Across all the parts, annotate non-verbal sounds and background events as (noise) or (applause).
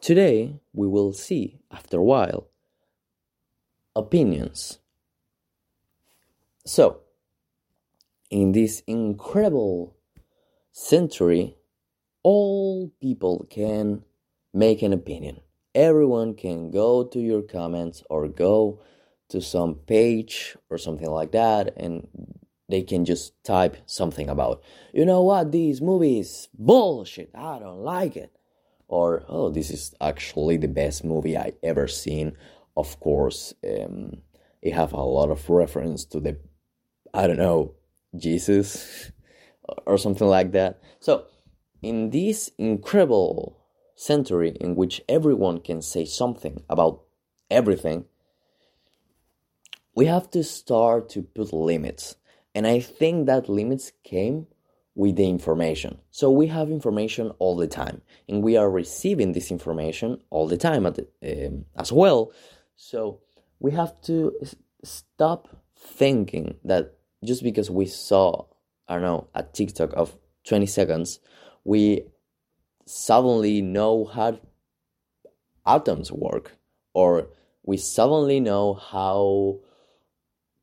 Today, we will see, after a while, opinions. So, in this incredible century, all people can make an opinion. Everyone can go to your comments or go to some page or something like that and they can just type something about, you know what, these movies bullshit, I don't like it. Or, oh, this is actually the best movie I ever seen. Of course, um, it have a lot of reference to the, I don't know, Jesus (laughs) or something like that. So, in this incredible century in which everyone can say something about everything, we have to start to put limits. And I think that limits came with the information. So we have information all the time, and we are receiving this information all the time um, as well. So we have to stop thinking that just because we saw, I don't know, a TikTok of 20 seconds, we suddenly know how atoms work, or we suddenly know how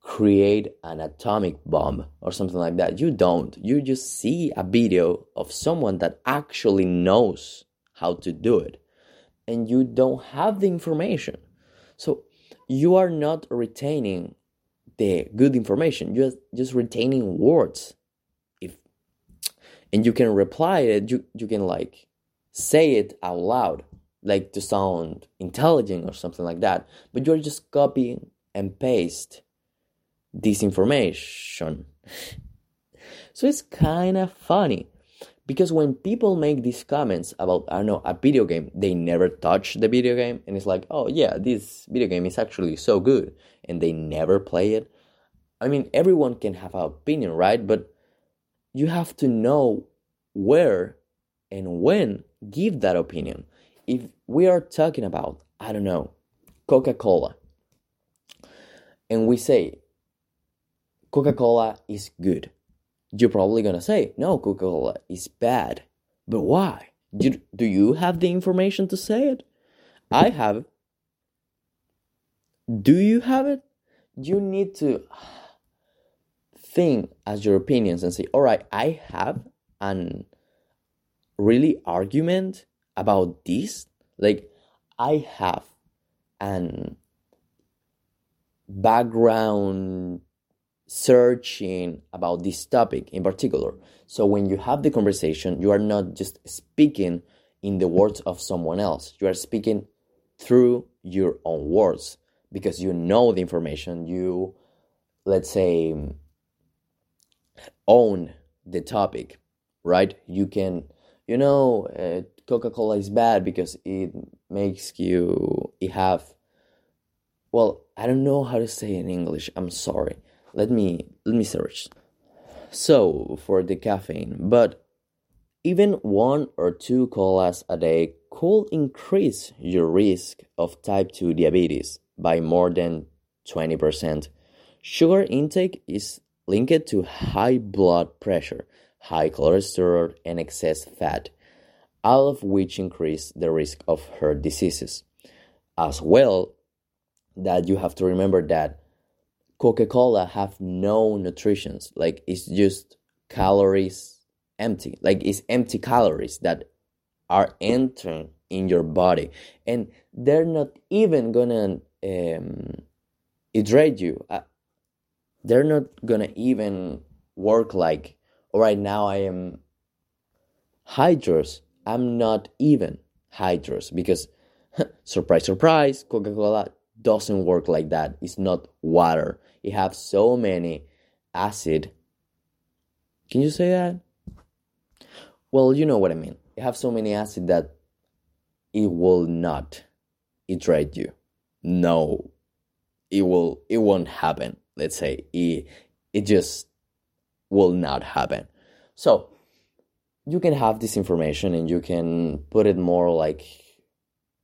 create an atomic bomb or something like that. You don't. You just see a video of someone that actually knows how to do it, and you don't have the information. So you are not retaining the good information. You're just retaining words. If and you can reply it, you you can like say it out loud, like to sound intelligent or something like that. But you're just copying and paste disinformation. so it's kind of funny because when people make these comments about I don't know a video game, they never touch the video game, and it's like, oh yeah, this video game is actually so good, and they never play it. I mean, everyone can have an opinion, right? But you have to know where and when give that opinion. If we are talking about, I don't know, Coca Cola, and we say Coca Cola is good. You're probably gonna say, no, Coca Cola is bad. But why? Do, do you have the information to say it? I have. Do you have it? You need to think as your opinions and say, all right, I have an really argument about this. Like, I have an background searching about this topic in particular. So when you have the conversation, you are not just speaking in the words of someone else, you are speaking through your own words because you know the information, you, let's say, own the topic, right? You can, you know, uh, Coca Cola is bad because it makes you, it have, well, I don't know how to say in English, I'm sorry let me let me search so for the caffeine but even one or two colas a day could increase your risk of type 2 diabetes by more than 20%. Sugar intake is linked to high blood pressure, high cholesterol, and excess fat, all of which increase the risk of heart diseases. As well, that you have to remember that Coca-Cola have no nutritions. Like it's just calories empty. Like it's empty calories that are entering in your body, and they're not even gonna um, hydrate you. Uh, they're not gonna even work like. right now I am hydrous. I'm not even hydrous because (laughs) surprise, surprise, Coca Cola doesn't work like that. It's not water. It have so many acid. Can you say that? Well, you know what I mean. It have so many acid that it will not hydrate you. No, it will. It won't happen. Let's say it. It just will not happen. So you can have this information and you can put it more like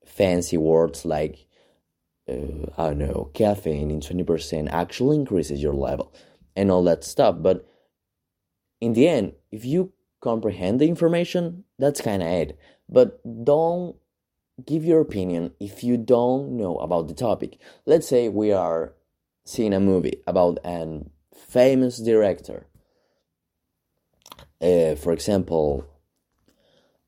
fancy words like uh, I don't know, caffeine in 20% actually increases your level and all that stuff. But in the end, if you comprehend the information, that's kind of it. But don't give your opinion if you don't know about the topic. Let's say we are seeing a movie about an famous director. Uh, for example,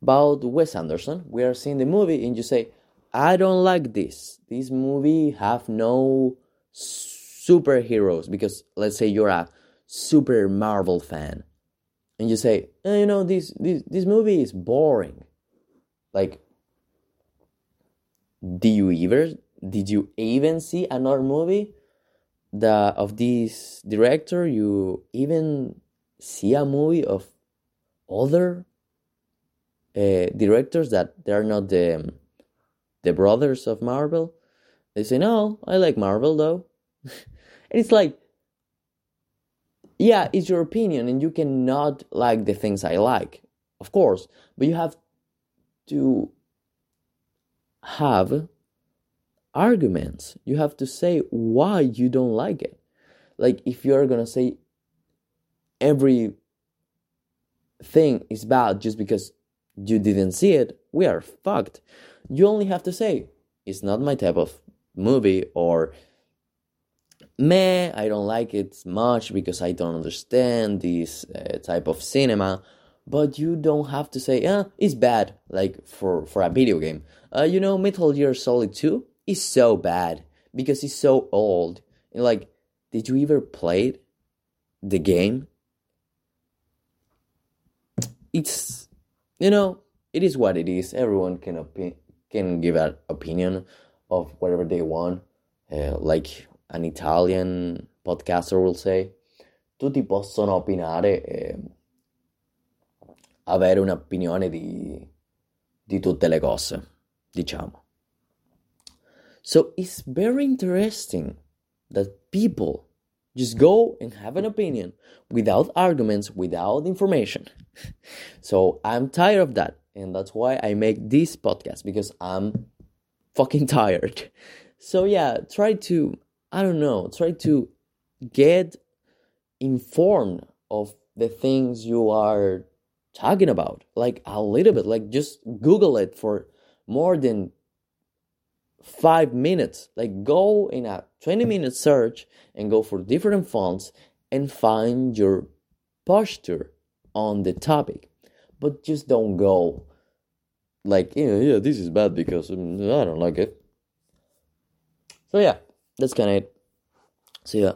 about Wes Anderson, we are seeing the movie and you say, I don't like this. This movie have no superheroes because let's say you're a super Marvel fan and you say, eh, you know, this this this movie is boring. Like do you ever did you even see another movie the of this director you even see a movie of other uh, directors that they're not the the brothers of marvel they say no i like marvel though (laughs) and it's like yeah it's your opinion and you cannot like the things i like of course but you have to have arguments. You have to say why you don't like it. Like if you're gonna say every thing is bad just because you didn't see it, we are fucked. You only have to say it's not my type of movie or meh, I don't like it much because I don't understand this uh, type of cinema but you don't have to say, yeah, it's bad, like for, for a video game. Uh, you know, Metal Gear Solid 2 is so bad because it's so old. And like, did you ever play the game? It's, you know, it is what it is. Everyone can opi- can give an opinion of whatever they want. Uh, like an Italian podcaster will say, tutti possono opinare. Eh, avere un'opinione di, di tutte le cose, diciamo. So it's very interesting that people just go and have an opinion without arguments, without information. (laughs) so I'm tired of that. And that's why I make this podcast because I'm fucking tired. (laughs) So yeah, try to, I don't know, try to get informed of the things you are talking about like a little bit like just google it for more than five minutes. Like go in a 20 minute search and go for different fonts and find your posture on the topic. But just don't go like yeah yeah this is bad because um, i don't like it. So yeah that's kind of it. See ya